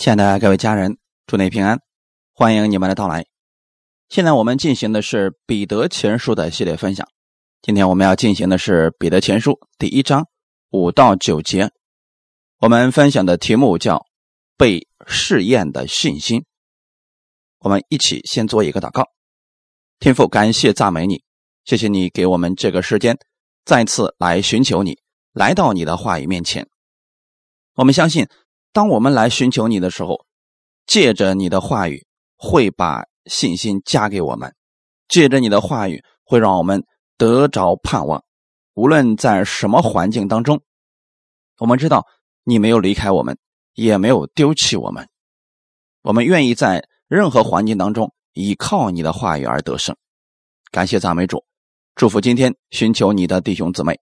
亲爱的各位家人，祝你平安，欢迎你们的到来。现在我们进行的是《彼得前书》的系列分享。今天我们要进行的是《彼得前书》第一章五到九节。我们分享的题目叫“被试验的信心”。我们一起先做一个祷告。天父，感谢赞美你，谢谢你给我们这个时间，再次来寻求你，来到你的话语面前。我们相信。当我们来寻求你的时候，借着你的话语会把信心加给我们，借着你的话语会让我们得着盼望。无论在什么环境当中，我们知道你没有离开我们，也没有丢弃我们。我们愿意在任何环境当中依靠你的话语而得胜。感谢赞美主，祝福今天寻求你的弟兄姊妹，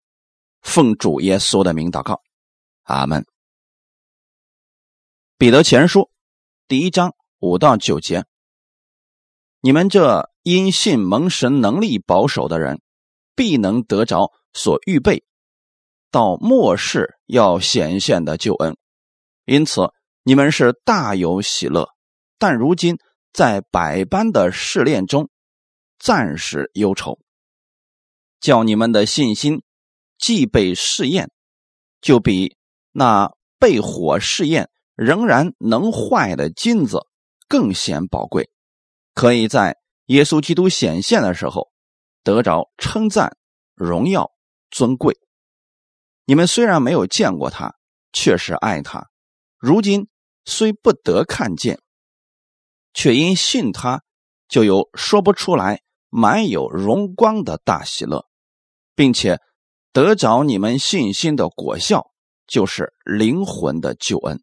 奉主耶稣的名祷告，阿门。彼得前书第一章五到九节：你们这因信蒙神能力保守的人，必能得着所预备到末世要显现的救恩。因此，你们是大有喜乐。但如今在百般的试炼中，暂时忧愁，叫你们的信心既被试验，就比那被火试验。仍然能坏的金子更显宝贵，可以在耶稣基督显现的时候得着称赞、荣耀、尊贵。你们虽然没有见过他，确实爱他；如今虽不得看见，却因信他，就有说不出来、满有荣光的大喜乐，并且得着你们信心的果效，就是灵魂的救恩。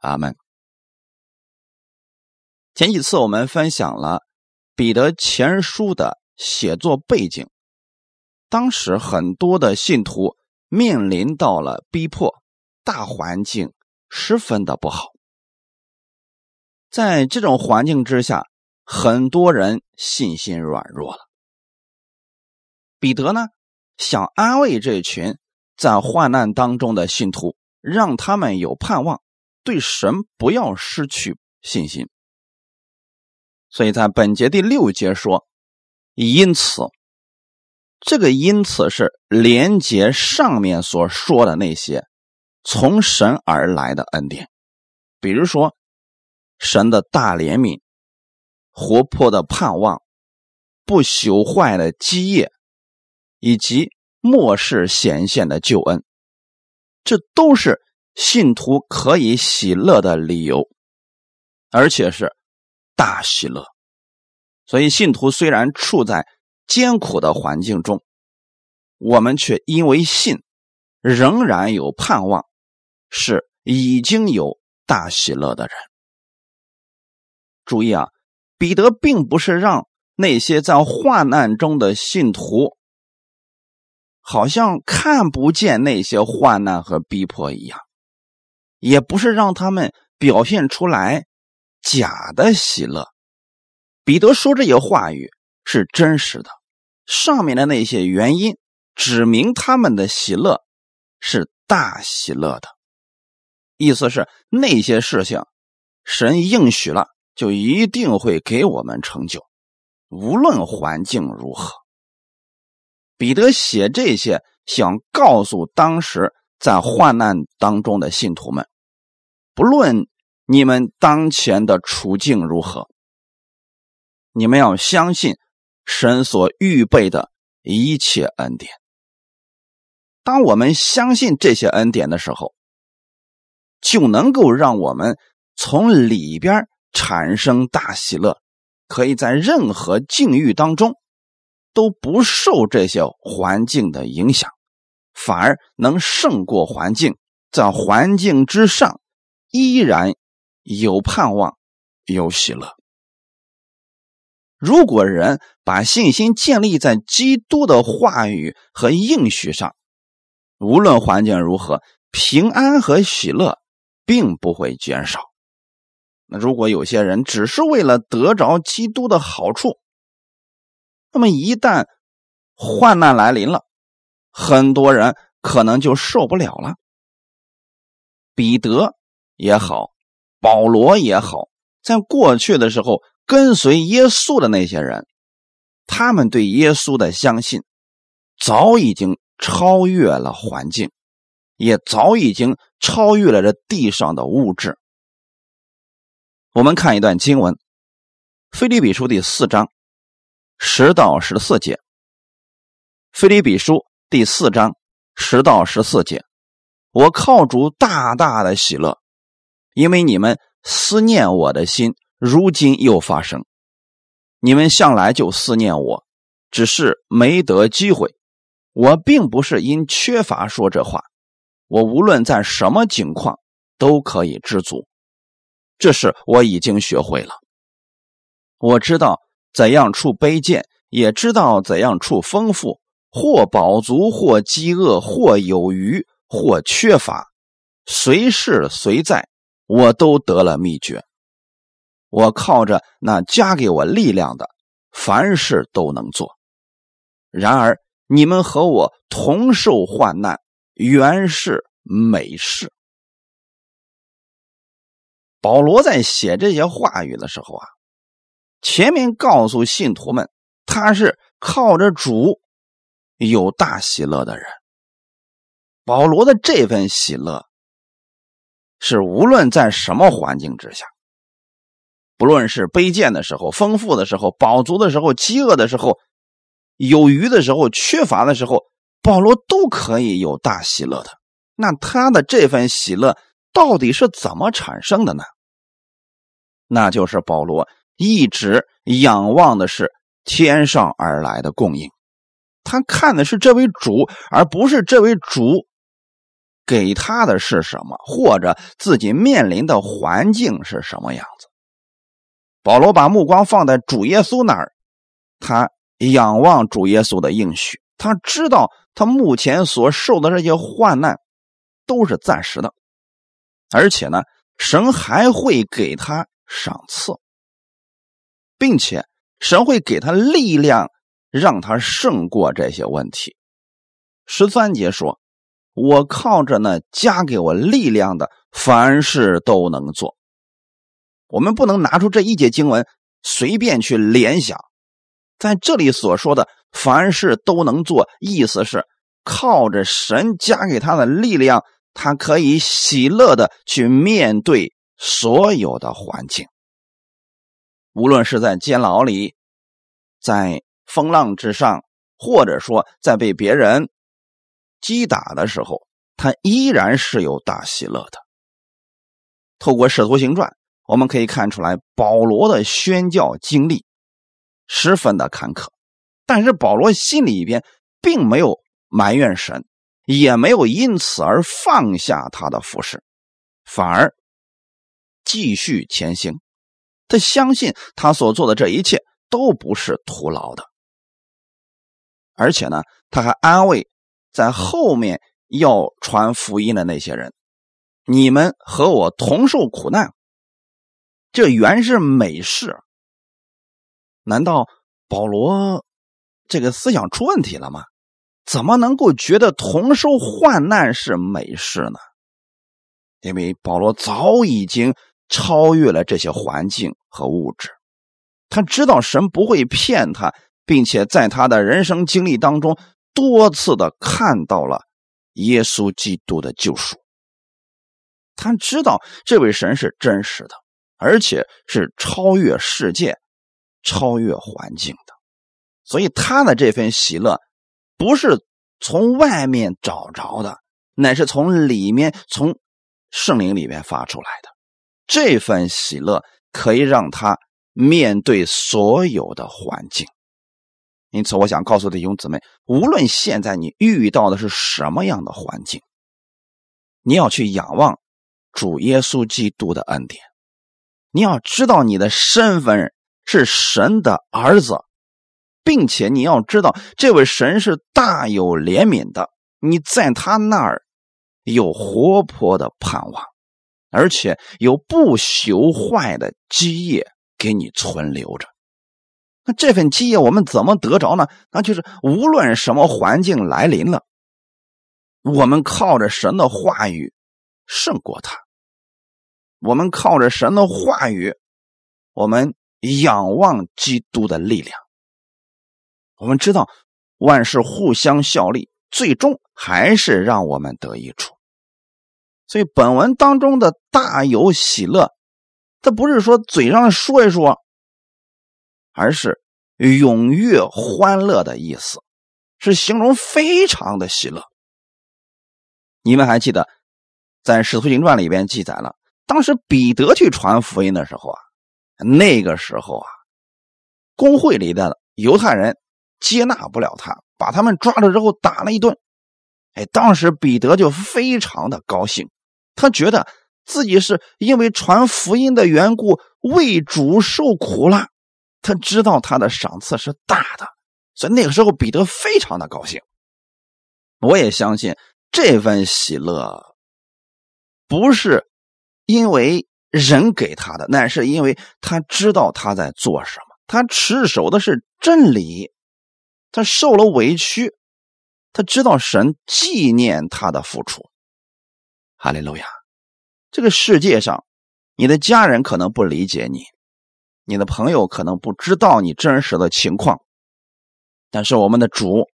阿门。前几次我们分享了彼得前书的写作背景，当时很多的信徒面临到了逼迫，大环境十分的不好。在这种环境之下，很多人信心软弱了。彼得呢，想安慰这群在患难当中的信徒，让他们有盼望。对神不要失去信心，所以在本节第六节说，因此，这个因此是连接上面所说的那些从神而来的恩典，比如说神的大怜悯、活泼的盼望、不朽坏的基业，以及末世显现的救恩，这都是。信徒可以喜乐的理由，而且是大喜乐。所以，信徒虽然处在艰苦的环境中，我们却因为信，仍然有盼望，是已经有大喜乐的人。注意啊，彼得并不是让那些在患难中的信徒，好像看不见那些患难和逼迫一样。也不是让他们表现出来假的喜乐。彼得说这些话语是真实的，上面的那些原因指明他们的喜乐是大喜乐的，意思是那些事情神应许了，就一定会给我们成就，无论环境如何。彼得写这些，想告诉当时在患难当中的信徒们。不论你们当前的处境如何，你们要相信神所预备的一切恩典。当我们相信这些恩典的时候，就能够让我们从里边产生大喜乐，可以在任何境遇当中都不受这些环境的影响，反而能胜过环境，在环境之上。依然有盼望，有喜乐。如果人把信心建立在基督的话语和应许上，无论环境如何，平安和喜乐并不会减少。那如果有些人只是为了得着基督的好处，那么一旦患难来临了，很多人可能就受不了了。彼得。也好，保罗也好，在过去的时候跟随耶稣的那些人，他们对耶稣的相信，早已经超越了环境，也早已经超越了这地上的物质。我们看一段经文，《腓立比书》第四章十到十四节，《腓利比书》第四章十到十四节，我靠主大大的喜乐，因为你们思念我的心，如今又发生。你们向来就思念我，只是没得机会。我并不是因缺乏说这话，我无论在什么境况都可以知足。这是我已经学会了。我知道怎样处卑贱，也知道怎样处丰富，或饱足，或饥饿，或有余，或缺乏，随是随在，我都得了秘诀。我靠着那加给我力量的，凡事都能做。然而你们和我同受患难，原是美事。保罗在写这些话语的时候啊，前面告诉信徒们，他是靠着主有大喜乐的人。保罗的这份喜乐，是无论在什么环境之下，不论是卑贱的时候、丰富的时候、饱足的时候、饥饿的时候、有余的时候、缺乏的时候，保罗都可以有大喜乐的。那他的这份喜乐。到底是怎么产生的呢？那就是保罗一直仰望的是天上而来的供应，他看的是这位主，而不是这位主给他的是什么，或者自己面临的环境是什么样子。保罗把目光放在主耶稣那儿，他仰望主耶稣的应许，他知道他目前所受的这些患难都是暂时的。而且呢，神还会给他赏赐，并且神会给他力量，让他胜过这些问题。十三节说：“我靠着那加给我力量的，凡事都能做。”我们不能拿出这一节经文随便去联想，在这里所说的“凡事都能做”，意思是靠着神加给他的力量。他可以喜乐的去面对所有的环境，无论是在监牢里，在风浪之上，或者说在被别人击打的时候，他依然是有大喜乐的。透过《使徒行传》，我们可以看出来，保罗的宣教经历十分的坎坷，但是保罗心里边并没有埋怨神。也没有因此而放下他的服饰，反而继续前行。他相信他所做的这一切都不是徒劳的，而且呢，他还安慰在后面要传福音的那些人：“你们和我同受苦难，这原是美事。”难道保罗这个思想出问题了吗？怎么能够觉得同受患难是美事呢？因为保罗早已经超越了这些环境和物质，他知道神不会骗他，并且在他的人生经历当中多次的看到了耶稣基督的救赎。他知道这位神是真实的，而且是超越世界、超越环境的，所以他的这份喜乐。不是从外面找着的，乃是从里面、从圣灵里面发出来的。这份喜乐可以让他面对所有的环境。因此，我想告诉弟兄姊妹，无论现在你遇到的是什么样的环境，你要去仰望主耶稣基督的恩典。你要知道你的身份是神的儿子。并且你要知道，这位神是大有怜悯的，你在他那儿有活泼的盼望，而且有不朽坏的基业给你存留着。这份基业我们怎么得着呢？那就是无论什么环境来临了，我们靠着神的话语胜过他。我们靠着神的话语，我们仰望基督的力量。我们知道万事互相效力，最终还是让我们得益处。所以本文当中的大有喜乐，它不是说嘴上说一说，而是踊跃欢乐的意思，是形容非常的喜乐。你们还记得？在《使徒行传》里边记载了，当时彼得去传福音的时候啊，那个时候啊，公会里的犹太人接纳不了他，把他们抓了之后打了一顿。哎，当时彼得就非常的高兴，他觉得自己是因为传福音的缘故为主受苦了，他知道他的赏赐是大的，所以那个时候彼得非常的高兴。我也相信这份喜乐。不是因为人给他的，乃是因为他知道他在做什么。他持守的是真理，他受了委屈，他知道神纪念他的付出。哈利路亚！这个世界上，你的家人可能不理解你，你的朋友可能不知道你真实的情况，但是我们的主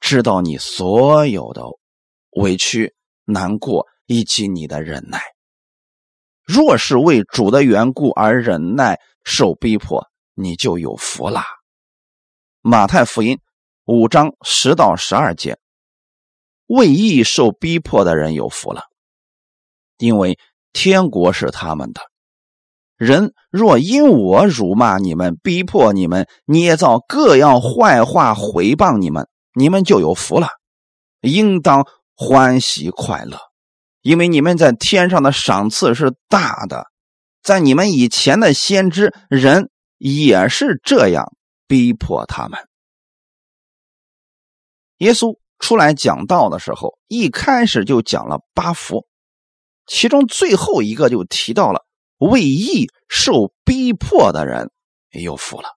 知道你所有的委屈、难过。以及你的忍耐，若是为主的缘故而忍耐受逼迫，你就有福了。马太福音五章十到十二节，为义受逼迫的人有福了，因为天国是他们的。人若因我辱骂你们、逼迫你们、捏造各样坏话回谤你们，你们就有福了，应当欢喜快乐。因为你们在天上的赏赐是大的，在你们以前的先知人也是这样逼迫他们。耶稣出来讲道的时候，一开始就讲了八福，其中最后一个就提到了为义受逼迫的人有福了。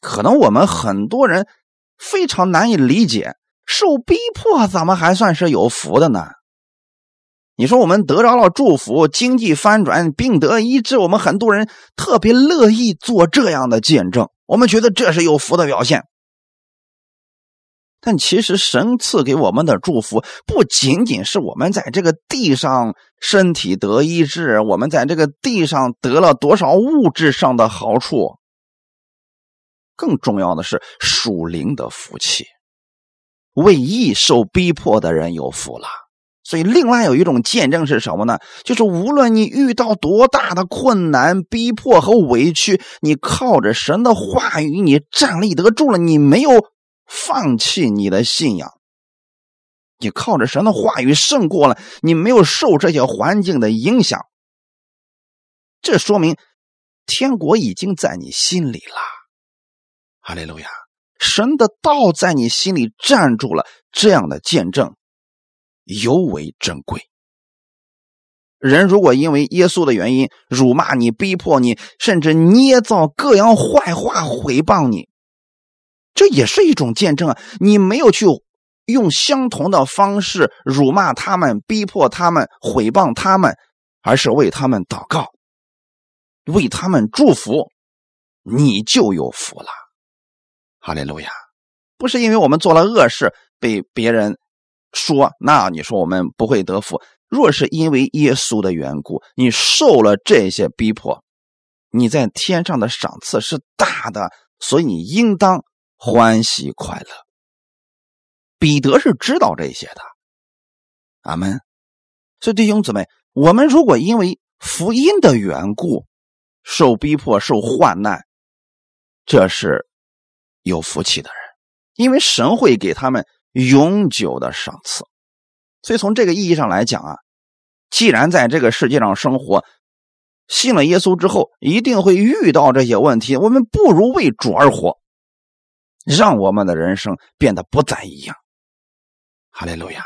可能我们很多人非常难以理解，受逼迫怎么还算是有福的呢？你说我们得着了祝福，经济翻转，病得医治，我们很多人特别乐意做这样的见证，我们觉得这是有福的表现。但其实神赐给我们的祝福，不仅仅是我们在这个地上身体得医治，我们在这个地上得了多少物质上的好处，更重要的是属灵的福气。为义受逼迫的人有福了。所以，另外有一种见证是什么呢？就是无论你遇到多大的困难、逼迫和委屈，你靠着神的话语，你站立得住了，你没有放弃你的信仰，你靠着神的话语胜过了，你没有受这些环境的影响，这说明天国已经在你心里了。哈利路亚！神的道在你心里站住了，这样的见证。尤为珍贵。人如果因为耶稣的原因辱骂你、逼迫你，甚至捏造各样坏话毁谤你，这也是一种见证啊！你没有去用相同的方式辱骂他们、逼迫他们、毁谤他们，而是为他们祷告，为他们祝福，你就有福了。哈利路亚！不是因为我们做了恶事被别人。说，那你说我们不会得福。若是因为耶稣的缘故，你受了这些逼迫，你在天上的赏赐是大的，所以你应当欢喜快乐。彼得是知道这些的，阿门。所以弟兄姊妹，我们如果因为福音的缘故受逼迫、受患难，这是有福气的人，因为神会给他们。永久的赏赐，所以从这个意义上来讲啊，既然在这个世界上生活，信了耶稣之后一定会遇到这些问题，我们不如为主而活，让我们的人生变得不再一样。哈利路亚！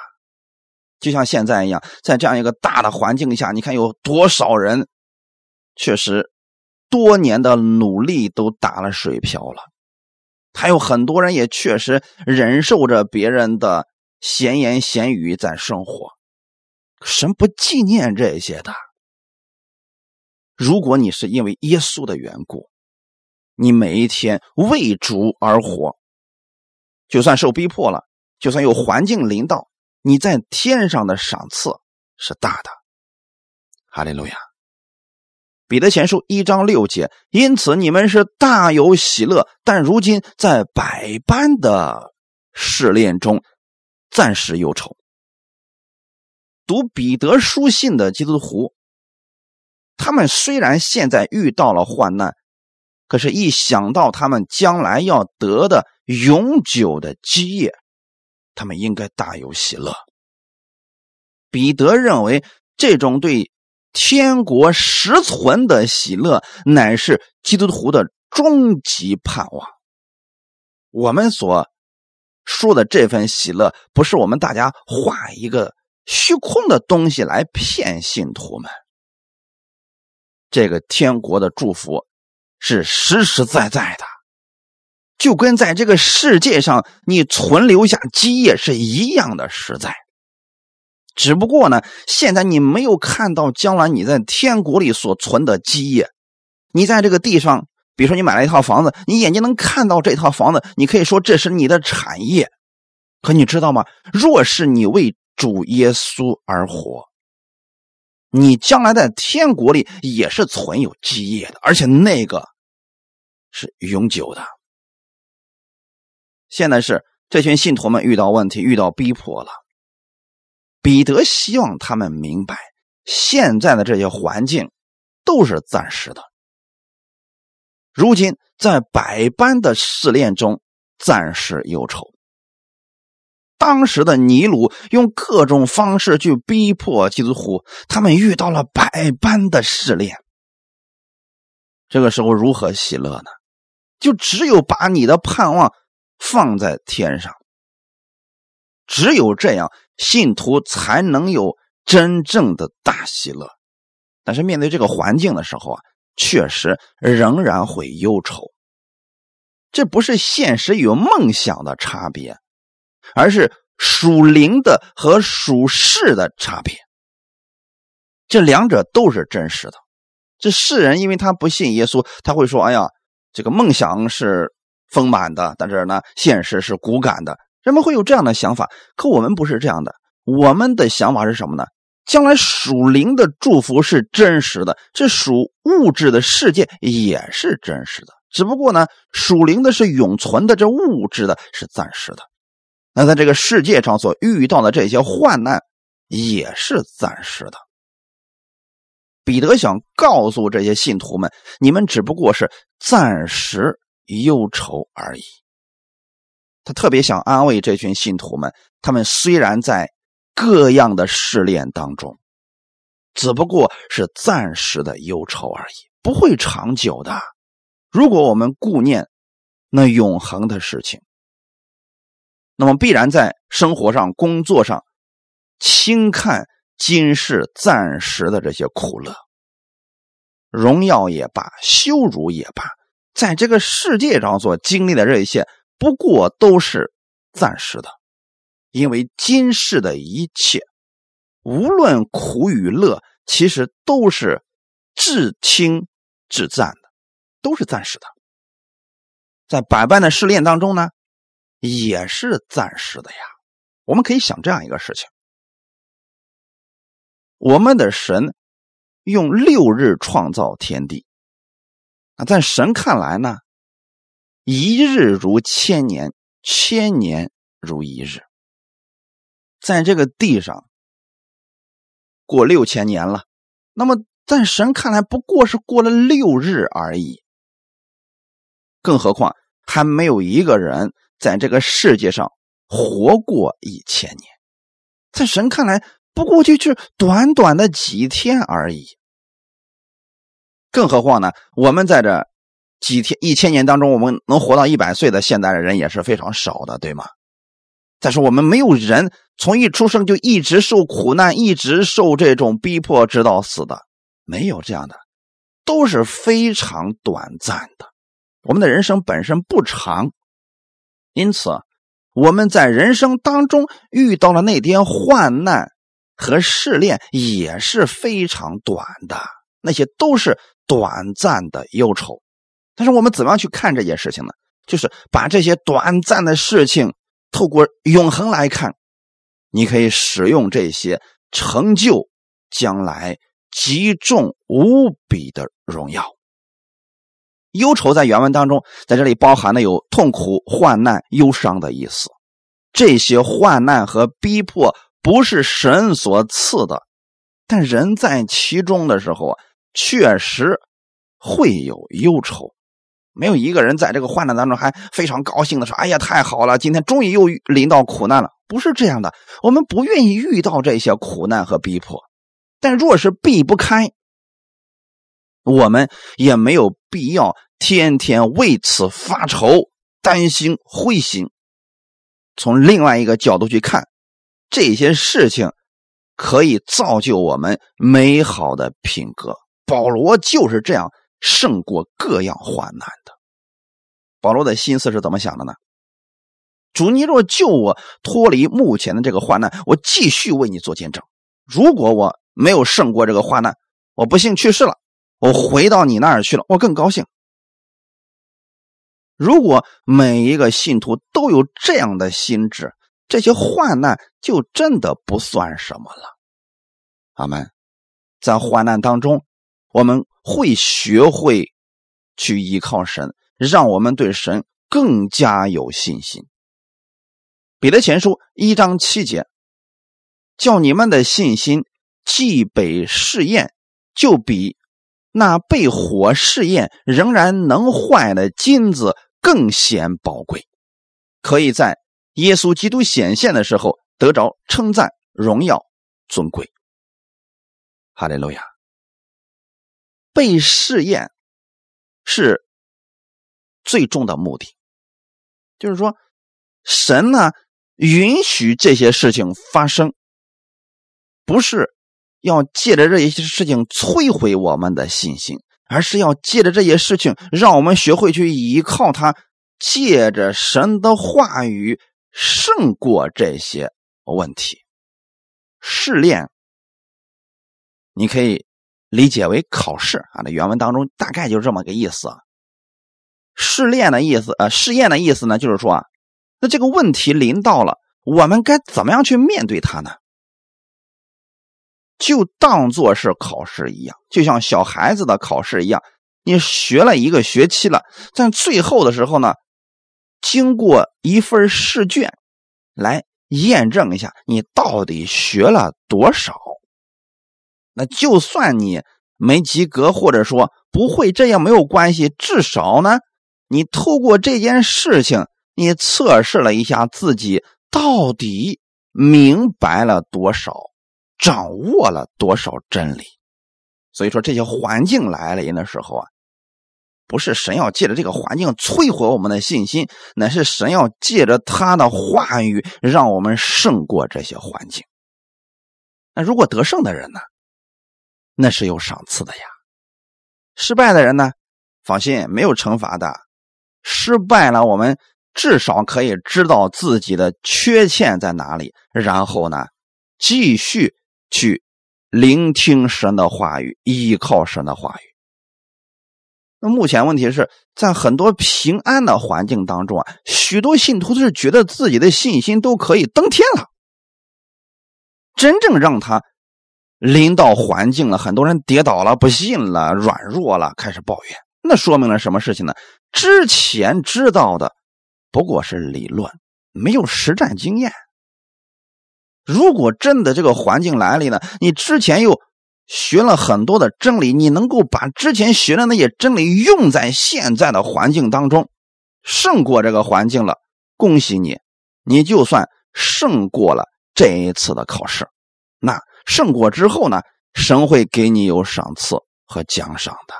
就像现在一样，在这样一个大的环境下，你看有多少人确实多年的努力都打了水漂了。还有很多人也确实忍受着别人的闲言闲语在生活，神不纪念这些的。如果你是因为耶稣的缘故，你每一天为主而活，就算受逼迫了，就算有环境临到，你在天上的赏赐是大的。哈利路亚。彼得前书一章六节，因此你们是大有喜乐，但如今在百般的试炼中，暂时忧愁。读彼得书信的基督徒，他们虽然现在遇到了患难，可是，一想到他们将来要得的永久的基业，他们应该大有喜乐。彼得认为，这种对。天国实存的喜乐，乃是基督徒的终极盼望。我们所说的这份喜乐，不是我们大家画一个虚空的东西来骗信徒们。这个天国的祝福是实实在在的，就跟在这个世界上你存留下基业是一样的实在。只不过呢，现在你没有看到将来你在天国里所存的基业。你在这个地上，比如说你买了一套房子，你眼睛能看到这套房子，你可以说这是你的产业。可你知道吗？若是你为主耶稣而活，你将来在天国里也是存有基业的，而且那个是永久的。现在是这群信徒们遇到问题，遇到逼迫了。彼得希望他们明白，现在的这些环境都是暂时的。如今在百般的试炼中，暂时忧愁。当时的尼禄用各种方式去逼迫基督徒，他们遇到了百般的试炼。这个时候如何喜乐呢？就只有把你的盼望放在天上。只有这样，信徒才能有真正的大喜乐。但是面对这个环境的时候啊，确实仍然会忧愁。这不是现实与梦想的差别，而是属灵的和属世的差别。这两者都是真实的。这世人因为他不信耶稣，他会说：“哎呀，这个梦想是丰满的，但是呢，现实是骨感的。”人们会有这样的想法，可我们不是这样的。我们的想法是什么呢？将来属灵的祝福是真实的，这属物质的世界也是真实的。只不过呢，属灵的是永存的，这物质的是暂时的。那在这个世界上所遇到的这些患难也是暂时的。彼得想告诉这些信徒们：你们只不过是暂时忧愁而已。他特别想安慰这群信徒们，他们虽然在各样的试炼当中，只不过是暂时的忧愁而已，不会长久的。如果我们顾念那永恒的事情，那么必然在生活上、工作上轻看今世暂时的这些苦乐、荣耀也罢、羞辱也罢，在这个世界上所经历的这一切。不过都是暂时的，因为今世的一切，无论苦与乐，其实都是至轻至赞的，都是暂时的。在百般的试炼当中呢，也是暂时的呀。我们可以想这样一个事情：我们的神用六日创造天地，啊，在神看来呢？一日如千年，千年如一日。在这个地上过六千年了，那么在神看来不过是过了六日而已。更何况还没有一个人在这个世界上活过一千年，在神看来不过就是短短的几天而已。更何况呢，我们在这。几天一千年当中，我们能活到一百岁的现代的人也是非常少的，对吗？再说，我们没有人从一出生就一直受苦难，一直受这种逼迫，直到死的，没有这样的，都是非常短暂的。我们的人生本身不长，因此我们在人生当中遇到了那点患难和试炼也是非常短的。那些都是短暂的忧愁。但是我们怎么样去看这件事情呢？就是把这些短暂的事情透过永恒来看，你可以使用这些成就将来极重无比的荣耀。忧愁在原文当中，在这里包含的有痛苦、患难、忧伤的意思。这些患难和逼迫不是神所赐的，但人在其中的时候啊，确实会有忧愁。没有一个人在这个患难当中还非常高兴的说：“哎呀，太好了，今天终于又临到苦难了。”不是这样的，我们不愿意遇到这些苦难和逼迫，但若是避不开，我们也没有必要天天为此发愁、担心、灰心。从另外一个角度去看，这些事情可以造就我们美好的品格。保罗就是这样。胜过各样患难的，保罗的心思是怎么想的呢？主，你若救我脱离目前的这个患难，我继续为你做见证。如果我没有胜过这个患难，我不幸去世了，我回到你那儿去了，我更高兴。如果每一个信徒都有这样的心智，这些患难就真的不算什么了。阿门。在患难当中，我们。会学会去依靠神，让我们对神更加有信心。彼得前书一章七节，叫你们的信心既被试验，就比那被火试验仍然能坏的金子更显宝贵，可以在耶稣基督显现的时候得着称赞、荣耀、尊贵。哈利路亚。被试验是最终的目的，就是说，神呢允许这些事情发生，不是要借着这些事情摧毁我们的信心，而是要借着这些事情，让我们学会去依靠他，借着神的话语胜过这些问题。试炼，你可以。理解为考试啊，那原文当中大概就是这么个意思。试炼的意思，呃，试验的意思呢，就是说啊，那这个问题临到了，我们该怎么样去面对它呢？就当做是考试一样，就像小孩子的考试一样，你学了一个学期了，在最后的时候呢，经过一份试卷来验证一下你到底学了多少。那就算你没及格，或者说不会，这也没有关系。至少呢，你透过这件事情，你测试了一下自己到底明白了多少，掌握了多少真理。所以说，这些环境来临的时候啊，不是神要借着这个环境摧毁我们的信心，乃是神要借着他的话语，让我们胜过这些环境。那如果得胜的人呢？那是有赏赐的呀，失败的人呢，放心，没有惩罚的。失败了，我们至少可以知道自己的缺陷在哪里，然后呢，继续去聆听神的话语，依靠神的话语。那目前问题是在很多平安的环境当中啊，许多信徒是觉得自己的信心都可以登天了，真正让他。临到环境了，很多人跌倒了，不信了，软弱了，开始抱怨。那说明了什么事情呢？之前知道的不过是理论，没有实战经验。如果真的这个环境来临呢，你之前又学了很多的真理，你能够把之前学的那些真理用在现在的环境当中，胜过这个环境了，恭喜你，你就算胜过了这一次的考试，那。胜过之后呢，神会给你有赏赐和奖赏的。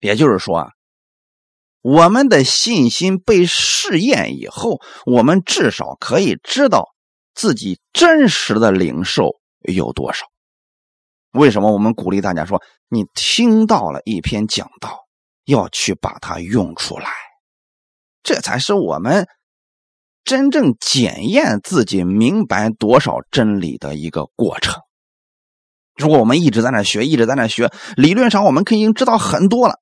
也就是说啊，我们的信心被试验以后，我们至少可以知道自己真实的领受有多少。为什么我们鼓励大家说，你听到了一篇讲道，要去把它用出来，这才是我们。真正检验自己明白多少真理的一个过程，如果我们一直在那学，一直在那学，理论上我们肯定知道很多了。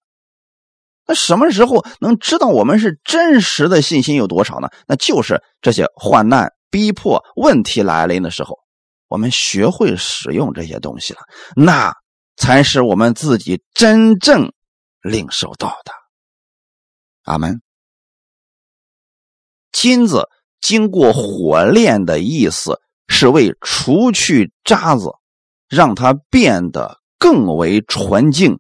那什么时候能知道我们是真实的信心有多少呢？那就是这些患难、逼迫、问题来临的时候，我们学会使用这些东西了，那才是我们自己真正领受到的。阿门。金子经过火炼的意思是为除去渣子，让它变得更为纯净、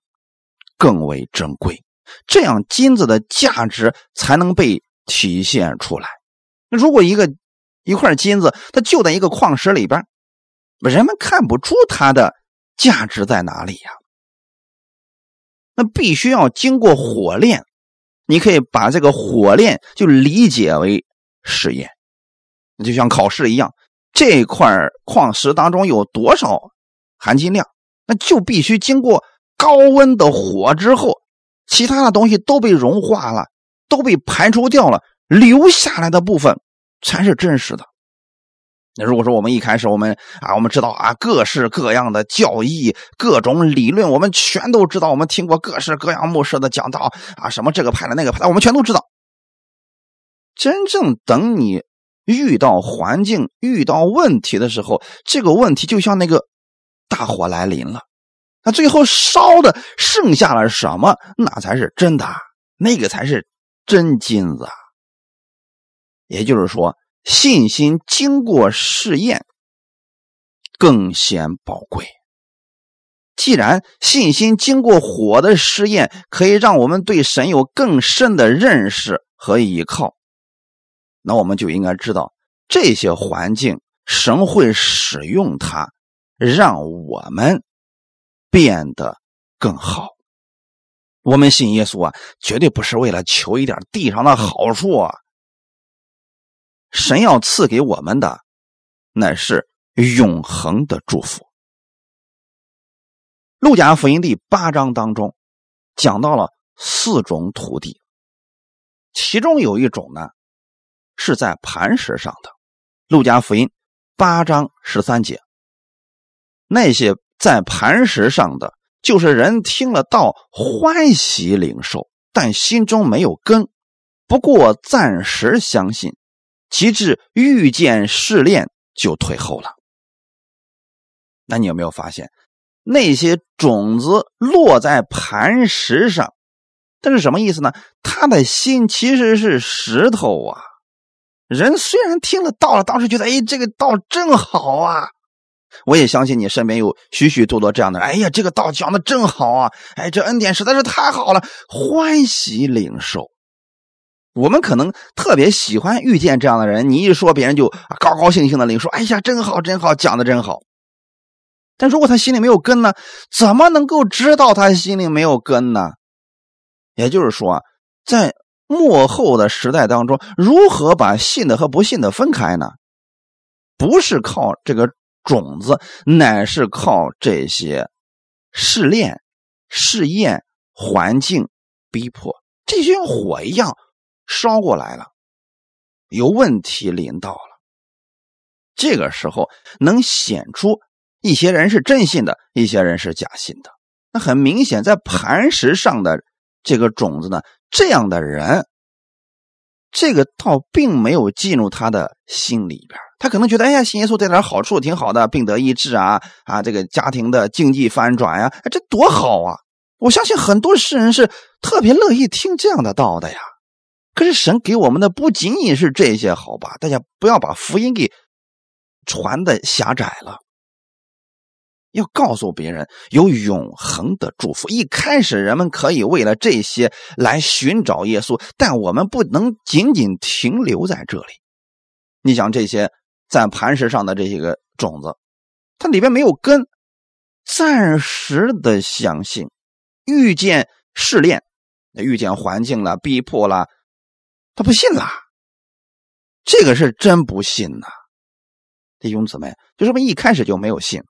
更为珍贵。这样金子的价值才能被体现出来。如果一个一块金子，它就在一个矿石里边，人们看不出它的价值在哪里呀？那必须要经过火炼。你可以把这个火炼就理解为实验，就像考试一样，这块矿石当中有多少含金量，那就必须经过高温的火之后。其他的东西都被融化了，都被排除掉了，留下来的部分才是真实的。那如果说我们一开始我们啊，我们知道啊，各式各样的教义、各种理论，我们全都知道，我们听过各式各样牧师的讲道啊，什么这个派的那个派的，我们全都知道。真正等你遇到环境、遇到问题的时候，这个问题就像那个大火来临了。那最后烧的剩下了什么？那才是真的，那个才是真金子。啊也就是说，信心经过试验更显宝贵。既然信心经过火的试验，可以让我们对神有更深的认识和依靠，那我们就应该知道，这些环境神会使用它，让我们。变得更好。我们信耶稣啊，绝对不是为了求一点地上的好处啊。神要赐给我们的，乃是永恒的祝福。路加福音第八章当中讲到了四种土地，其中有一种呢是在磐石上的。路加福音八章十三节，那些。在磐石上的，就是人听了道欢喜领受，但心中没有根，不过暂时相信，及至遇见试炼就退后了。那你有没有发现，那些种子落在磐石上，这是什么意思呢？他的心其实是石头啊。人虽然听了道了，当时觉得，哎，这个道真好啊。我也相信你身边有许许多多这样的人。哎呀，这个道讲的真好啊！哎，这恩典实在是太好了，欢喜领受。我们可能特别喜欢遇见这样的人，你一说，别人就高高兴兴的领说。哎呀，真好，真好，讲的真好。但如果他心里没有根呢？怎么能够知道他心里没有根呢？也就是说，在幕后的时代当中，如何把信的和不信的分开呢？不是靠这个。种子乃是靠这些试炼、试验、环境逼迫，这就像火一样烧过来了，有问题临到了。这个时候能显出一些人是真信的，一些人是假信的。那很明显，在磐石上的这个种子呢，这样的人，这个道并没有进入他的心里边。他可能觉得，哎呀，信耶稣带点好处挺好的，病得医治啊，啊，这个家庭的经济翻转呀，这多好啊！我相信很多世人是特别乐意听这样的道的呀。可是神给我们的不仅仅是这些，好吧？大家不要把福音给传的狭窄了，要告诉别人有永恒的祝福。一开始人们可以为了这些来寻找耶稣，但我们不能仅仅停留在这里。你想这些。在磐石上的这些个种子，它里边没有根，暂时的相信，遇见试炼，遇见环境了，逼迫了，他不信了，这个是真不信呐，弟兄姊妹，就说明一开始就没有信。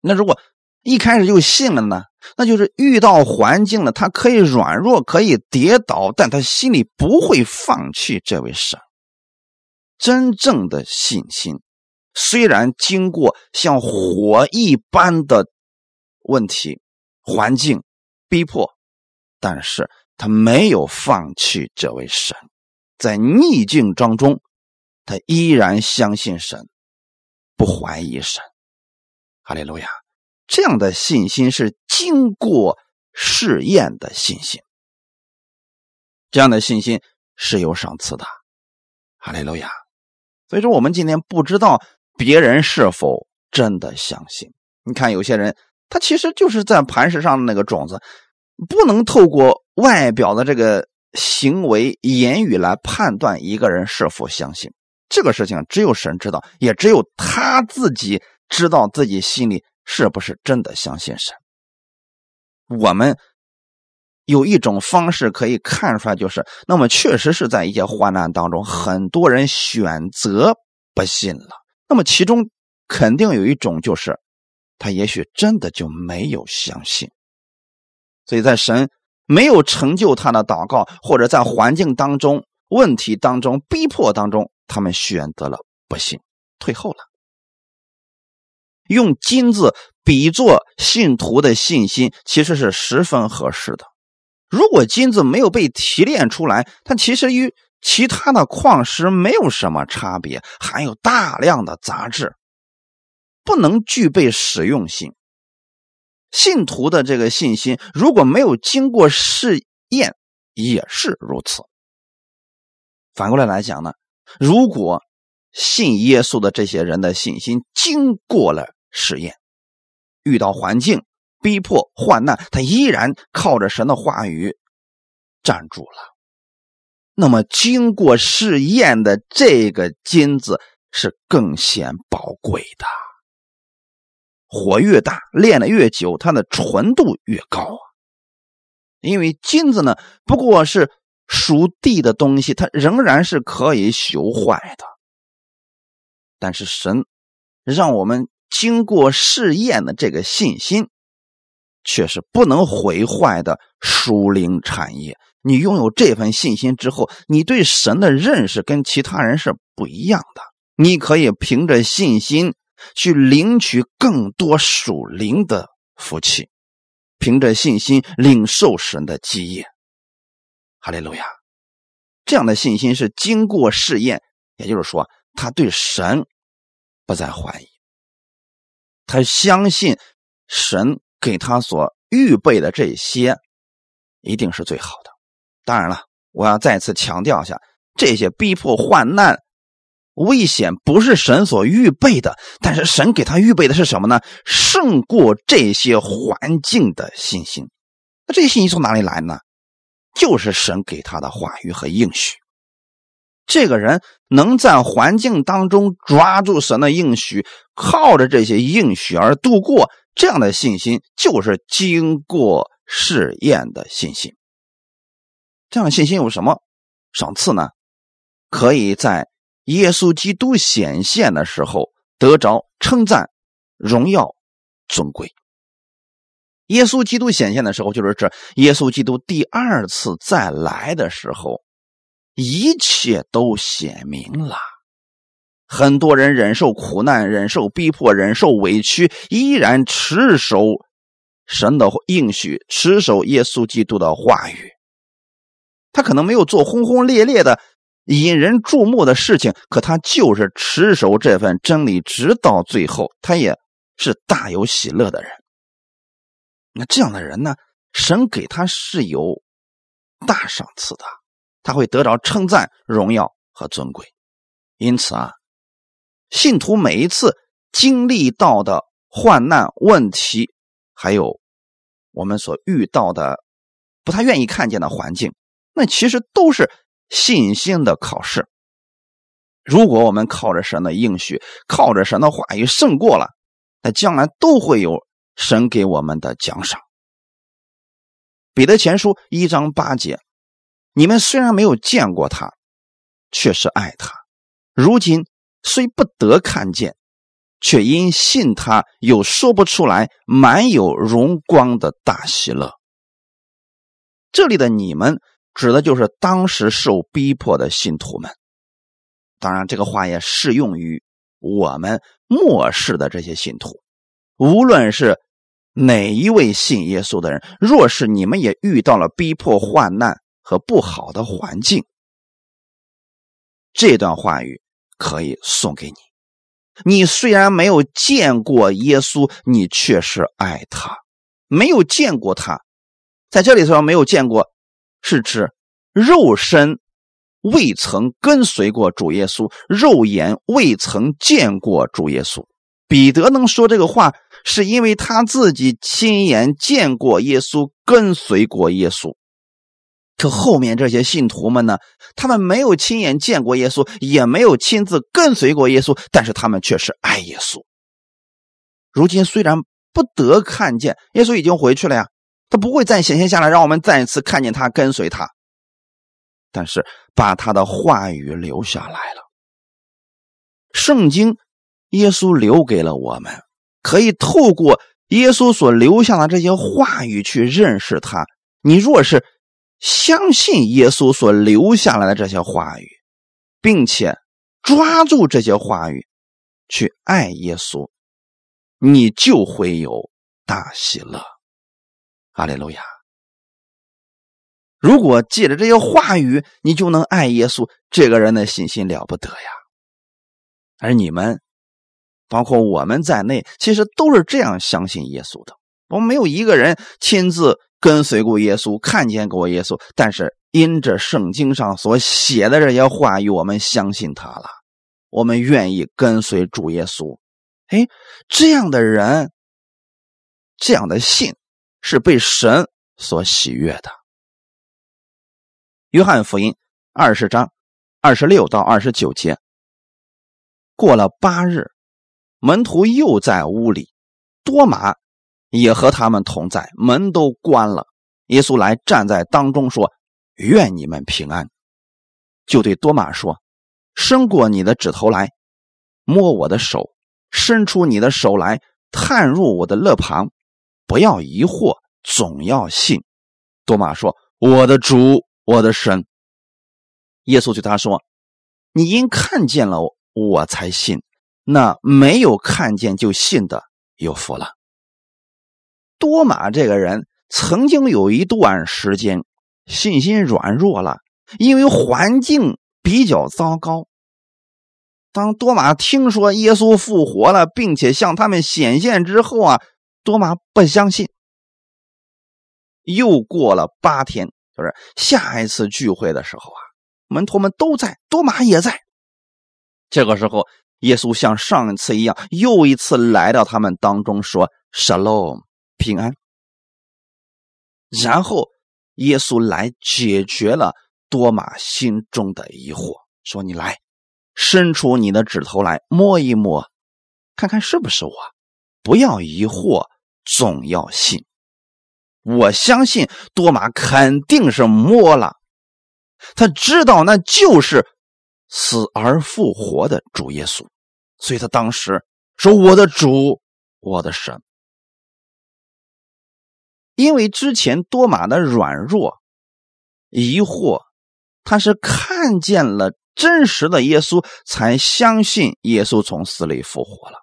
那如果一开始就信了呢？那就是遇到环境了，他可以软弱，可以跌倒，但他心里不会放弃这位神。真正的信心，虽然经过像火一般的问题、环境、逼迫，但是他没有放弃这位神，在逆境当中，他依然相信神，不怀疑神。哈利路亚！这样的信心是经过试验的信心，这样的信心是有赏赐的。哈利路亚！所以说，我们今天不知道别人是否真的相信。你看，有些人他其实就是在磐石上的那个种子，不能透过外表的这个行为、言语来判断一个人是否相信。这个事情只有神知道，也只有他自己知道自己心里是不是真的相信神。我们有一种方式可以看出来，就是那么确实是在一些患难当中，很多人选择不信了。那么其中肯定有一种就是。他也许真的就没有相信，所以在神没有成就他的祷告，或者在环境当中、问题当中、逼迫当中，他们选择了不信，退后了。用金子比作信徒的信心，其实是十分合适的。如果金子没有被提炼出来，它其实与其他的矿石没有什么差别，含有大量的杂质。不能具备实用性。信徒的这个信心，如果没有经过试验，也是如此。反过来来讲呢，如果信耶稣的这些人的信心经过了试验，遇到环境逼迫、患难，他依然靠着神的话语站住了，那么经过试验的这个金子是更显宝贵的。火越大，炼的越久，它的纯度越高啊。因为金子呢，不过是属地的东西，它仍然是可以朽坏的。但是神让我们经过试验的这个信心，却是不能毁坏的属灵产业。你拥有这份信心之后，你对神的认识跟其他人是不一样的。你可以凭着信心。去领取更多属灵的福气，凭着信心领受神的基业。哈利路亚！这样的信心是经过试验，也就是说，他对神不再怀疑，他相信神给他所预备的这些一定是最好的。当然了，我要再次强调一下，这些逼迫患难。危险不是神所预备的，但是神给他预备的是什么呢？胜过这些环境的信心。那这些信心从哪里来呢？就是神给他的话语和应许。这个人能在环境当中抓住神的应许，靠着这些应许而度过，这样的信心就是经过试验的信心。这样的信心有什么赏赐呢？可以在。耶稣基督显现的时候，得着称赞、荣耀、尊贵。耶稣基督显现的时候，就是这耶稣基督第二次再来的时候，一切都显明了。很多人忍受苦难、忍受逼迫、忍受委屈，依然持守神的应许，持守耶稣基督的话语。他可能没有做轰轰烈烈的。引人注目的事情，可他就是持守这份真理，直到最后，他也是大有喜乐的人。那这样的人呢，神给他是有大赏赐的，他会得着称赞、荣耀和尊贵。因此啊，信徒每一次经历到的患难、问题，还有我们所遇到的不太愿意看见的环境，那其实都是。信心的考试，如果我们靠着神的应许，靠着神的话语胜过了，那将来都会有神给我们的奖赏。彼得前书一章八节，你们虽然没有见过他，却是爱他；如今虽不得看见，却因信他，有说不出来满有荣光的大喜乐。这里的你们。指的就是当时受逼迫的信徒们，当然，这个话也适用于我们末世的这些信徒。无论是哪一位信耶稣的人，若是你们也遇到了逼迫、患难和不好的环境，这段话语可以送给你。你虽然没有见过耶稣，你却是爱他。没有见过他，在这里说没有见过，是指肉身未曾跟随过主耶稣，肉眼未曾见过主耶稣。彼得能说这个话，是因为他自己亲眼见过耶稣，跟随过耶稣。可后面这些信徒们呢？他们没有亲眼见过耶稣，也没有亲自跟随过耶稣，但是他们却是爱耶稣。如今虽然不得看见耶稣已经回去了呀，他不会再显现下来，让我们再一次看见他跟随他，但是把他的话语留下来了。圣经，耶稣留给了我们，可以透过耶稣所留下的这些话语去认识他。你若是。相信耶稣所留下来的这些话语，并且抓住这些话语去爱耶稣，你就会有大喜乐。阿利路亚！如果借着这些话语，你就能爱耶稣，这个人的信心了不得呀。而你们，包括我们在内，其实都是这样相信耶稣的。我们没有一个人亲自。跟随过耶稣，看见过耶稣，但是因着圣经上所写的这些话语，我们相信他了，我们愿意跟随主耶稣。哎，这样的人，这样的信是被神所喜悦的。约翰福音二十章二十六到二十九节，过了八日，门徒又在屋里，多马。也和他们同在，门都关了。耶稣来站在当中说：“愿你们平安。”就对多马说：“伸过你的指头来，摸我的手；伸出你的手来，探入我的肋旁。不要疑惑，总要信。”多马说：“我的主，我的神。”耶稣对他说：“你因看见了我才信，那没有看见就信的有福了。”多马这个人曾经有一段时间信心软弱了，因为环境比较糟糕。当多马听说耶稣复活了，并且向他们显现之后啊，多马不相信。又过了八天，就是下一次聚会的时候啊，门徒们都在，多马也在。这个时候，耶稣像上一次一样，又一次来到他们当中，说：“Shalom。”平安，然后耶稣来解决了多马心中的疑惑，说：“你来，伸出你的指头来摸一摸，看看是不是我。不要疑惑，总要信。我相信多马肯定是摸了，他知道那就是死而复活的主耶稣，所以他当时说：‘我的主，我的神。’”因为之前多马的软弱、疑惑，他是看见了真实的耶稣，才相信耶稣从死里复活了。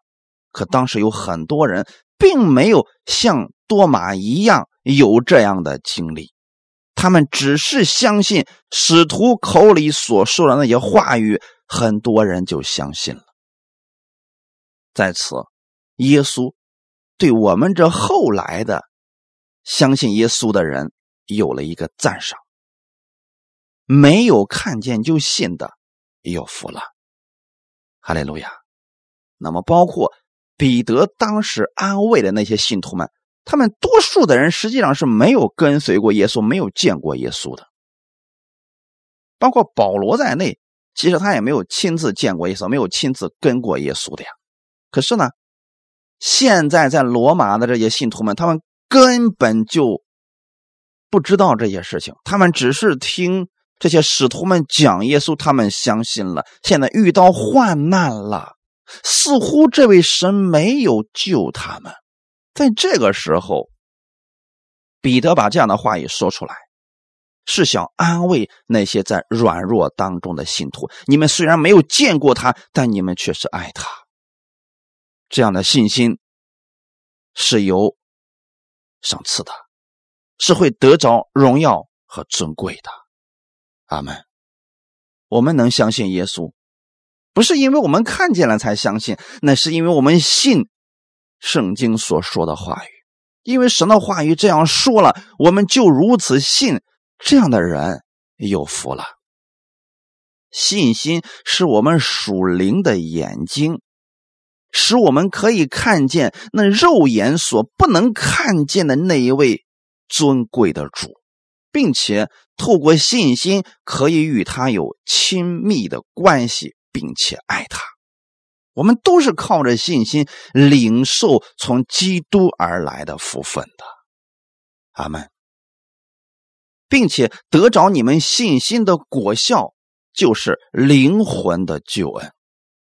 可当时有很多人并没有像多马一样有这样的经历，他们只是相信使徒口里所说的那些话语，很多人就相信了。在此，耶稣对我们这后来的。相信耶稣的人有了一个赞赏，没有看见就信的有福了，哈利路亚。那么，包括彼得当时安慰的那些信徒们，他们多数的人实际上是没有跟随过耶稣，没有见过耶稣的。包括保罗在内，其实他也没有亲自见过耶稣，没有亲自跟过耶稣的呀。可是呢，现在在罗马的这些信徒们，他们。根本就不知道这些事情，他们只是听这些使徒们讲耶稣，他们相信了。现在遇到患难了，似乎这位神没有救他们。在这个时候，彼得把这样的话语说出来，是想安慰那些在软弱当中的信徒。你们虽然没有见过他，但你们却是爱他。这样的信心是由。赏赐的，是会得着荣耀和尊贵的。阿门。我们能相信耶稣，不是因为我们看见了才相信，那是因为我们信圣经所说的话语。因为神的话语这样说了，我们就如此信。这样的人有福了。信心是我们属灵的眼睛，使我们可以看见那肉眼所不能看见的那一位尊贵的主，并且透过信心可以与他有亲密的关系，并且爱他。我们都是靠着信心领受从基督而来的福分的。阿门。并且得着你们信心的果效。就是灵魂的救恩，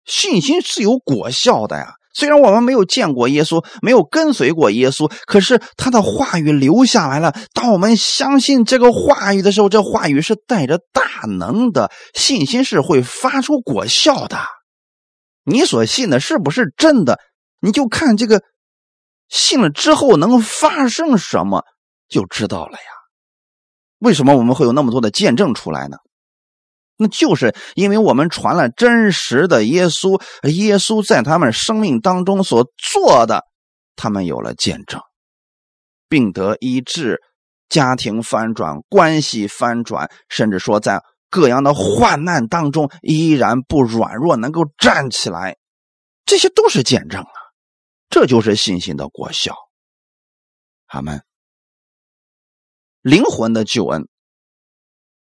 信心是有果效的呀。虽然我们没有见过耶稣，没有跟随过耶稣，可是他的话语留下来了。当我们相信这个话语的时候，这话语是带着大能的，信心是会发出果效的。你所信的是不是真的？你就看这个信了之后能发生什么，就知道了呀。为什么我们会有那么多的见证出来呢？那就是因为我们传了真实的耶稣，耶稣在他们生命当中所做的，他们有了见证，病得医治，家庭翻转，关系翻转，甚至说在各样的患难当中依然不软弱，能够站起来，这些都是见证啊！这就是信心的果效。阿门。灵魂的救恩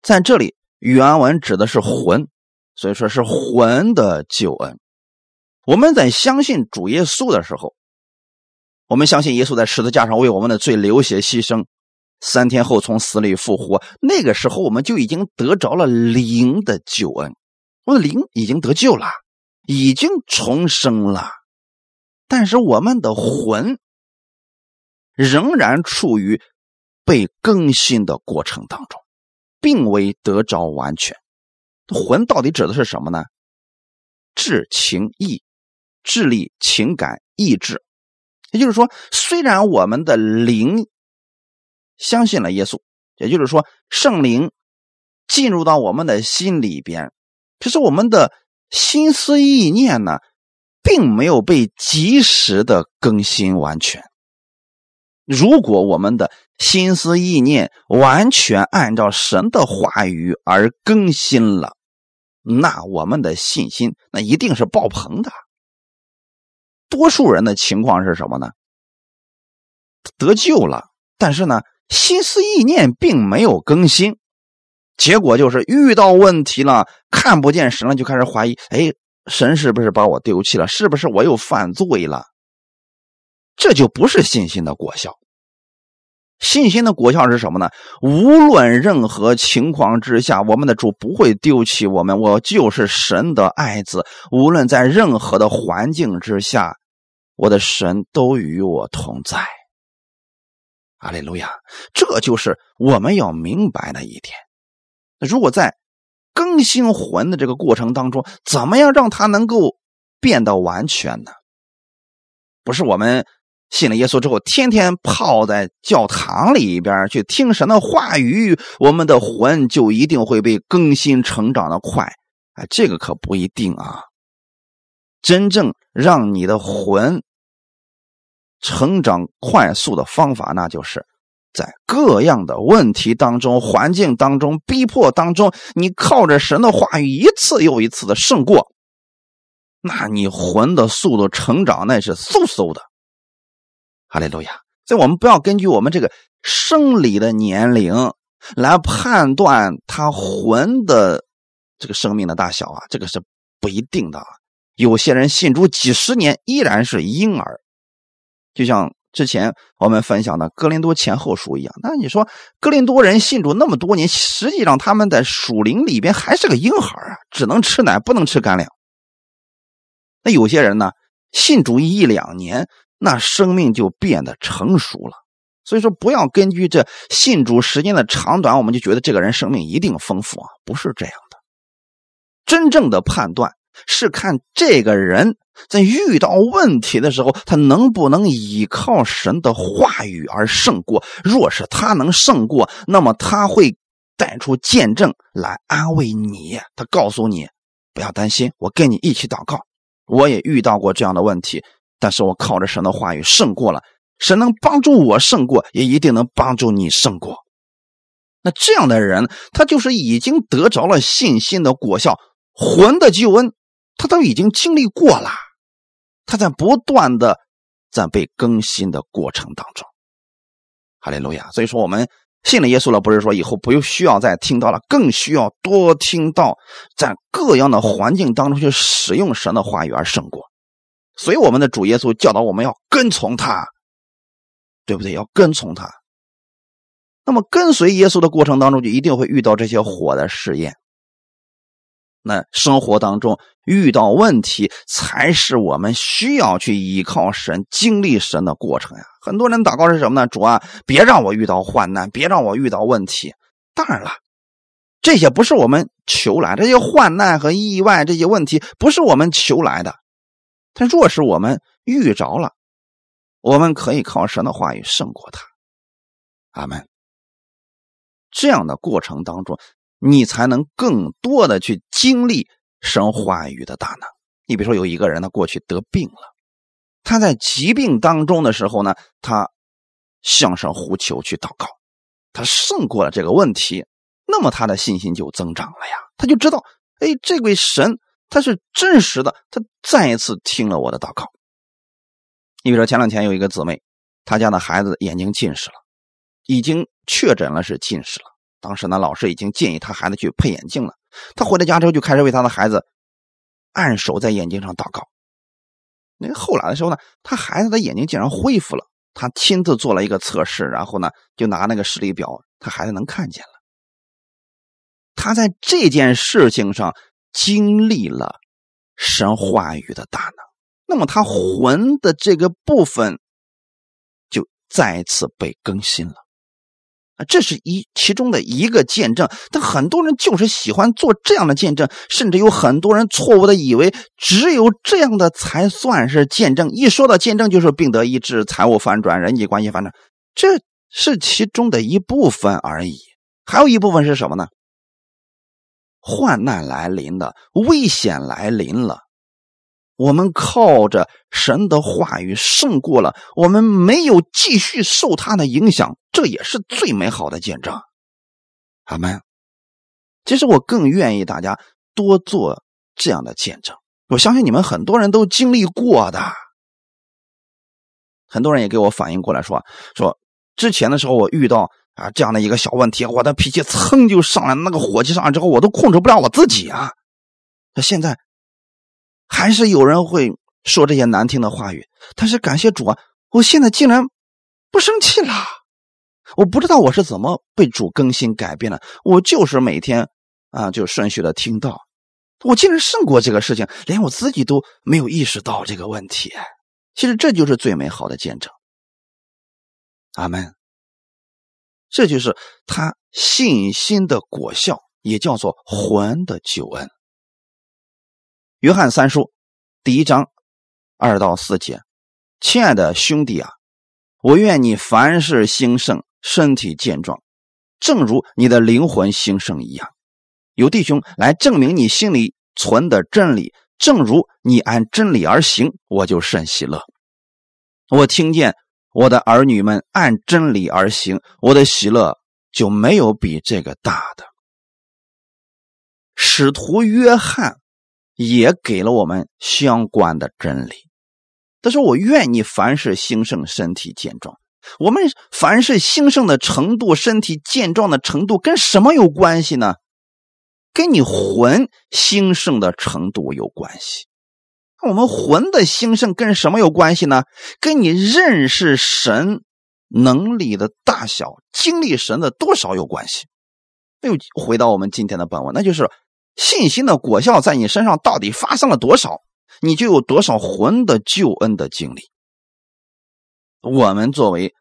在这里。原文指的是魂，所以说是魂的救恩。我们在相信主耶稣的时候，我们相信耶稣在十字架上为我们的罪流血牺牲，三天后从死里复活。那个时候，我们就已经得着了灵的救恩，我的灵已经得救了，已经重生了。但是我们的魂仍然处于被更新的过程当中。并未得着完全，魂到底指的是什么呢？智、情、意、智力、情感、意志。也就是说，虽然我们的灵相信了耶稣，也就是说圣灵进入到我们的心里边，可是我们的心思意念呢，并没有被及时的更新完全。如果我们的心思意念完全按照神的话语而更新了，那我们的信心那一定是爆棚的。多数人的情况是什么呢？得救了，但是呢，心思意念并没有更新，结果就是遇到问题了，看不见神了，就开始怀疑：哎，神是不是把我丢弃了？是不是我又犯罪了？这就不是信心的果效。信心的果效是什么呢？无论任何情况之下，我们的主不会丢弃我们。我就是神的爱子。无论在任何的环境之下，我的神都与我同在。阿利路亚！这就是我们要明白的一点。如果在更新魂的这个过程当中，怎么样让它能够变得完全呢？不是我们。信了耶稣之后，天天泡在教堂里边去听神的话语，我们的魂就一定会被更新成长的快。哎，这个可不一定啊。真正让你的魂成长快速的方法，那就是在各样的问题当中、环境当中、逼迫当中，你靠着神的话语一次又一次的胜过，那你魂的速度成长那是嗖嗖的。哈利路亚！所以我们不要根据我们这个生理的年龄来判断他魂的这个生命的大小啊，这个是不一定的。有些人信主几十年依然是婴儿，就像之前我们分享的《哥林多前后书》一样。那你说哥林多人信主那么多年，实际上他们在属灵里边还是个婴孩啊，只能吃奶不能吃干粮。那有些人呢，信主一两年。那生命就变得成熟了，所以说不要根据这信主时间的长短，我们就觉得这个人生命一定丰富啊，不是这样的。真正的判断是看这个人在遇到问题的时候，他能不能依靠神的话语而胜过。若是他能胜过，那么他会带出见证来安慰你。他告诉你不要担心，我跟你一起祷告。我也遇到过这样的问题，但是我靠着神的话语胜过了。神能帮助我胜过，也一定能帮助你胜过。那这样的人，他就是已经得着了信心的果效，魂的救恩，他都已经经历过了。他在不断的在被更新的过程当中。哈利路亚！所以说，我们信了耶稣了，不是说以后不用需要再听到了，更需要多听到，在各样的环境当中去使用神的话语而胜过。所以，我们的主耶稣教导我们要跟从他。对不对？要跟从他。那么跟随耶稣的过程当中，就一定会遇到这些火的试验。那生活当中遇到问题，才是我们需要去依靠神、经历神的过程呀。很多人祷告是什么呢？主啊，别让我遇到患难，别让我遇到问题。当然了，这些不是我们求来，这些患难和意外这些问题不是我们求来的。但若是我们遇着了，我们可以靠神的话语胜过他，阿门。这样的过程当中，你才能更多的去经历神话语的大能。你比如说，有一个人他过去得病了，他在疾病当中的时候呢，他向上呼求去祷告，他胜过了这个问题，那么他的信心就增长了呀。他就知道，哎，这位神他是真实的，他再一次听了我的祷告。你比如说，前两天有一个姊妹，她家的孩子眼睛近视了，已经确诊了是近视了。当时呢，老师已经建议她孩子去配眼镜了。她回到家之后，就开始为她的孩子按手在眼睛上祷告。那后来的时候呢，她孩子的眼睛竟然恢复了。她亲自做了一个测试，然后呢，就拿那个视力表，她孩子能看见了。他在这件事情上经历了神话语的大能。那么他魂的这个部分就再次被更新了啊，这是一其中的一个见证。但很多人就是喜欢做这样的见证，甚至有很多人错误的以为只有这样的才算是见证。一说到见证，就是病得医治、财务反转、人际关系反转，这是其中的一部分而已。还有一部分是什么呢？患难来临了，危险来临了。我们靠着神的话语胜过了，我们没有继续受他的影响，这也是最美好的见证。阿门。其实我更愿意大家多做这样的见证，我相信你们很多人都经历过的。很多人也给我反映过来说，说之前的时候我遇到啊这样的一个小问题，我的脾气噌就上来，那个火气上来之后，我都控制不了我自己啊。那现在。还是有人会说这些难听的话语，但是感谢主啊，我现在竟然不生气了。我不知道我是怎么被主更新改变了，我就是每天啊就顺序的听到，我竟然胜过这个事情，连我自己都没有意识到这个问题。其实这就是最美好的见证。阿门。这就是他信心的果效，也叫做魂的救恩。约翰三书第一章二到四节，亲爱的兄弟啊，我愿你凡事兴盛，身体健壮，正如你的灵魂兴盛一样。有弟兄来证明你心里存的真理，正如你按真理而行，我就甚喜乐。我听见我的儿女们按真理而行，我的喜乐就没有比这个大的。使徒约翰。也给了我们相关的真理。他说：“我愿你凡事兴盛，身体健壮。我们凡事兴盛的程度，身体健壮的程度，跟什么有关系呢？跟你魂兴盛的程度有关系。我们魂的兴盛跟什么有关系呢？跟你认识神能力的大小、经历神的多少有关系。又回到我们今天的本文，那就是。”信心的果效在你身上到底发生了多少，你就有多少魂的救恩的经历。我们作为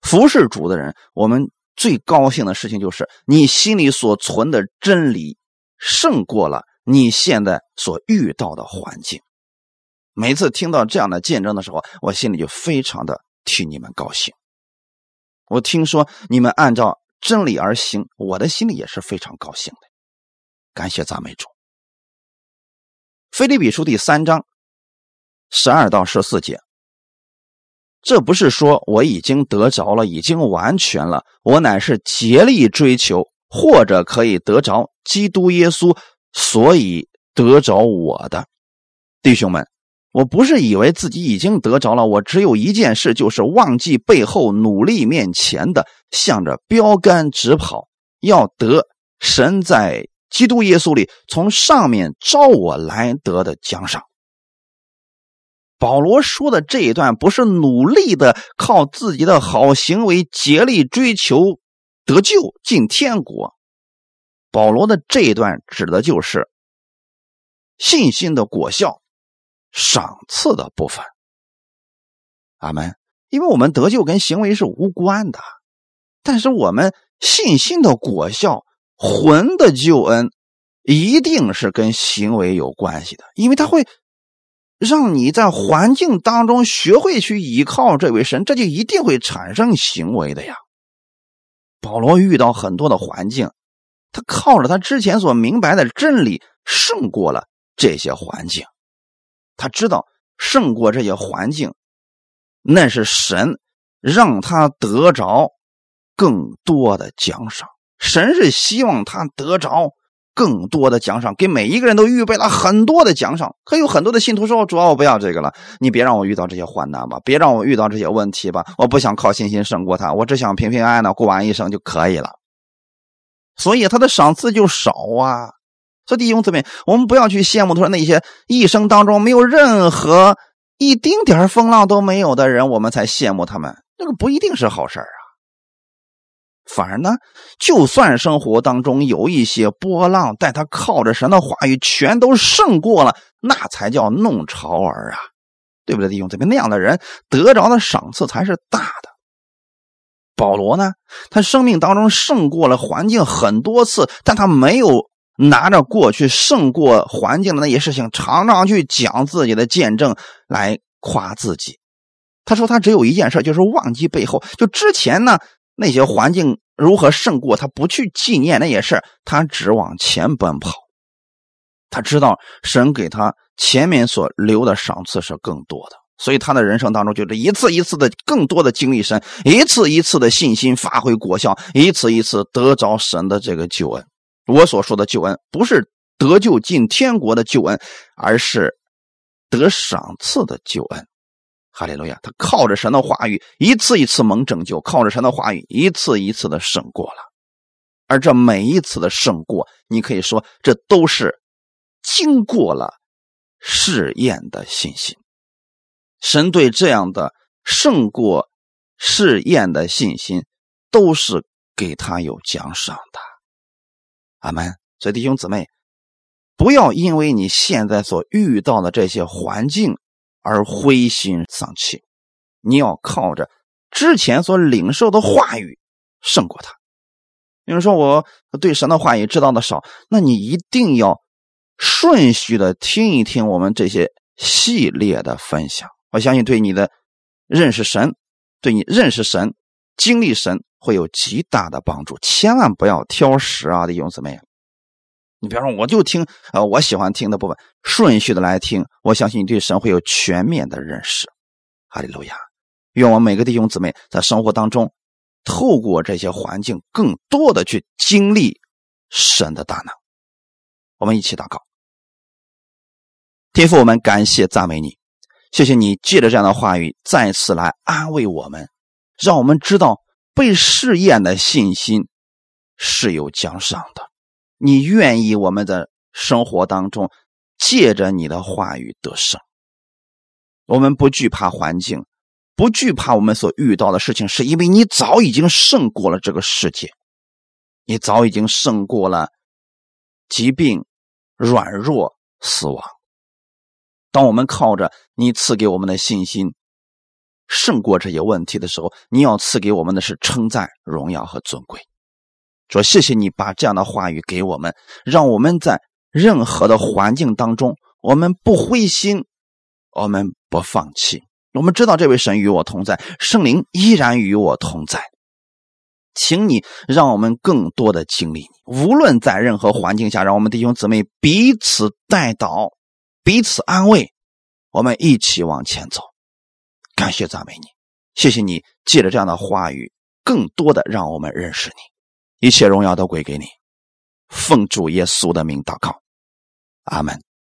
服侍主的人，我们最高兴的事情就是你心里所存的真理胜过了你现在所遇到的环境。每次听到这样的见证的时候，我心里就非常的替你们高兴。我听说你们按照真理而行，我的心里也是非常高兴的。感谢赞美主。菲利比书第三章十二到十四节，这不是说我已经得着了，已经完全了，我乃是竭力追求，或者可以得着基督耶稣，所以得着我的弟兄们。我不是以为自己已经得着了，我只有一件事，就是忘记背后，努力面前的，向着标杆直跑，要得神在基督耶稣里从上面招我来得的奖赏。保罗说的这一段，不是努力的靠自己的好行为竭力追求得救进天国，保罗的这一段指的就是信心的果效。赏赐的部分，阿门。因为我们得救跟行为是无关的，但是我们信心的果效、魂的救恩，一定是跟行为有关系的。因为它会让你在环境当中学会去依靠这位神，这就一定会产生行为的呀。保罗遇到很多的环境，他靠着他之前所明白的真理，胜过了这些环境。他知道胜过这些环境，那是神让他得着更多的奖赏。神是希望他得着更多的奖赏，给每一个人都预备了很多的奖赏。可有很多的信徒说：“主要我不要这个了，你别让我遇到这些患难吧，别让我遇到这些问题吧，我不想靠信心胜过他，我只想平平安安的过完一生就可以了。”所以他的赏赐就少啊。所以弟兄姊妹，我们不要去羡慕他说那些一生当中没有任何一丁点风浪都没有的人，我们才羡慕他们。那个不一定是好事啊。反而呢，就算生活当中有一些波浪，但他靠着神的话语全都胜过了，那才叫弄潮儿啊，对不对？弟兄姊妹，那样的人得着的赏赐才是大的。保罗呢，他生命当中胜过了环境很多次，但他没有。拿着过去胜过环境的那些事情，常常去讲自己的见证来夸自己。他说他只有一件事，就是忘记背后。就之前呢那些环境如何胜过，他不去纪念那些事他只往前奔跑。他知道神给他前面所留的赏赐是更多的，所以他的人生当中就是一次一次的更多的经历神，一次一次的信心发挥果效，一次一次得着神的这个救恩。我所说的救恩，不是得救进天国的救恩，而是得赏赐的救恩。哈利路亚！他靠着神的话语，一次一次蒙拯救；靠着神的话语，一次一次的胜过了。而这每一次的胜过，你可以说，这都是经过了试验的信心。神对这样的胜过试验的信心，都是给他有奖赏的。阿门。所以弟兄姊妹，不要因为你现在所遇到的这些环境而灰心丧气，你要靠着之前所领受的话语胜过他。有人说我对神的话语知道的少，那你一定要顺序的听一听我们这些系列的分享。我相信对你的认识神，对你认识神、经历神。会有极大的帮助，千万不要挑食啊，弟兄姊妹！你比方说，我就听呃我喜欢听的部分，顺序的来听，我相信你对神会有全面的认识。哈利路亚！愿我们每个弟兄姊妹在生活当中，透过这些环境，更多的去经历神的大能。我们一起祷告，天父，我们感谢赞美你，谢谢你借着这样的话语再次来安慰我们，让我们知道。被试验的信心是有奖赏的。你愿意我们在生活当中借着你的话语得胜？我们不惧怕环境，不惧怕我们所遇到的事情，是因为你早已经胜过了这个世界，你早已经胜过了疾病、软弱、死亡。当我们靠着你赐给我们的信心。胜过这些问题的时候，你要赐给我们的是称赞、荣耀和尊贵。说谢谢你把这样的话语给我们，让我们在任何的环境当中，我们不灰心，我们不放弃。我们知道这位神与我同在，圣灵依然与我同在。请你让我们更多的经历你，无论在任何环境下，让我们弟兄姊妹彼此带导，彼此安慰，我们一起往前走。感谢赞美你，谢谢你借着这样的话语，更多的让我们认识你。一切荣耀都归给你，奉主耶稣的名祷告，阿门。